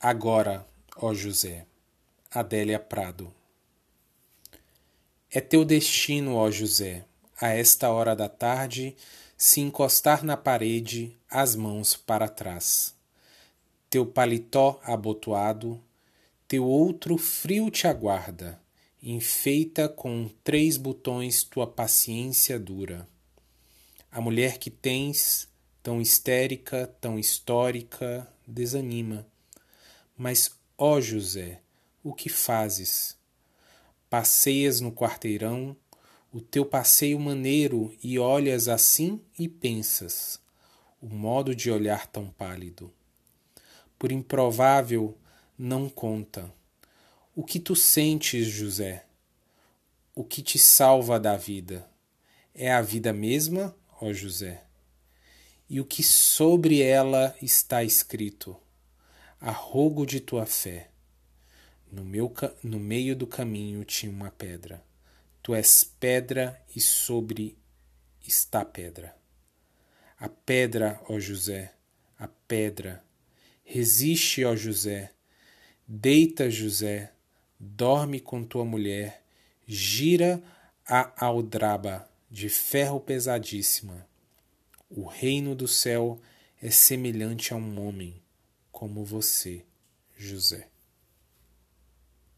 Agora, ó José. Adélia Prado. É teu destino, ó José, a esta hora da tarde, se encostar na parede, as mãos para trás. Teu paletó abotoado, teu outro frio te aguarda, enfeita com três botões tua paciência dura. A mulher que tens, tão histérica, tão histórica, desanima mas, ó José, o que fazes? Passeias no quarteirão, o teu passeio maneiro, e olhas assim e pensas, o modo de olhar tão pálido. Por improvável, não conta. O que tu sentes, José? O que te salva da vida? É a vida mesma, ó José? E o que sobre ela está escrito? Arrogo de tua fé. No, meu, no meio do caminho tinha uma pedra. Tu és pedra e sobre está pedra. A pedra, ó José, a pedra. Resiste, ó José. Deita, José. Dorme com tua mulher. Gira a aldraba de ferro pesadíssima. O reino do céu é semelhante a um homem como você, José.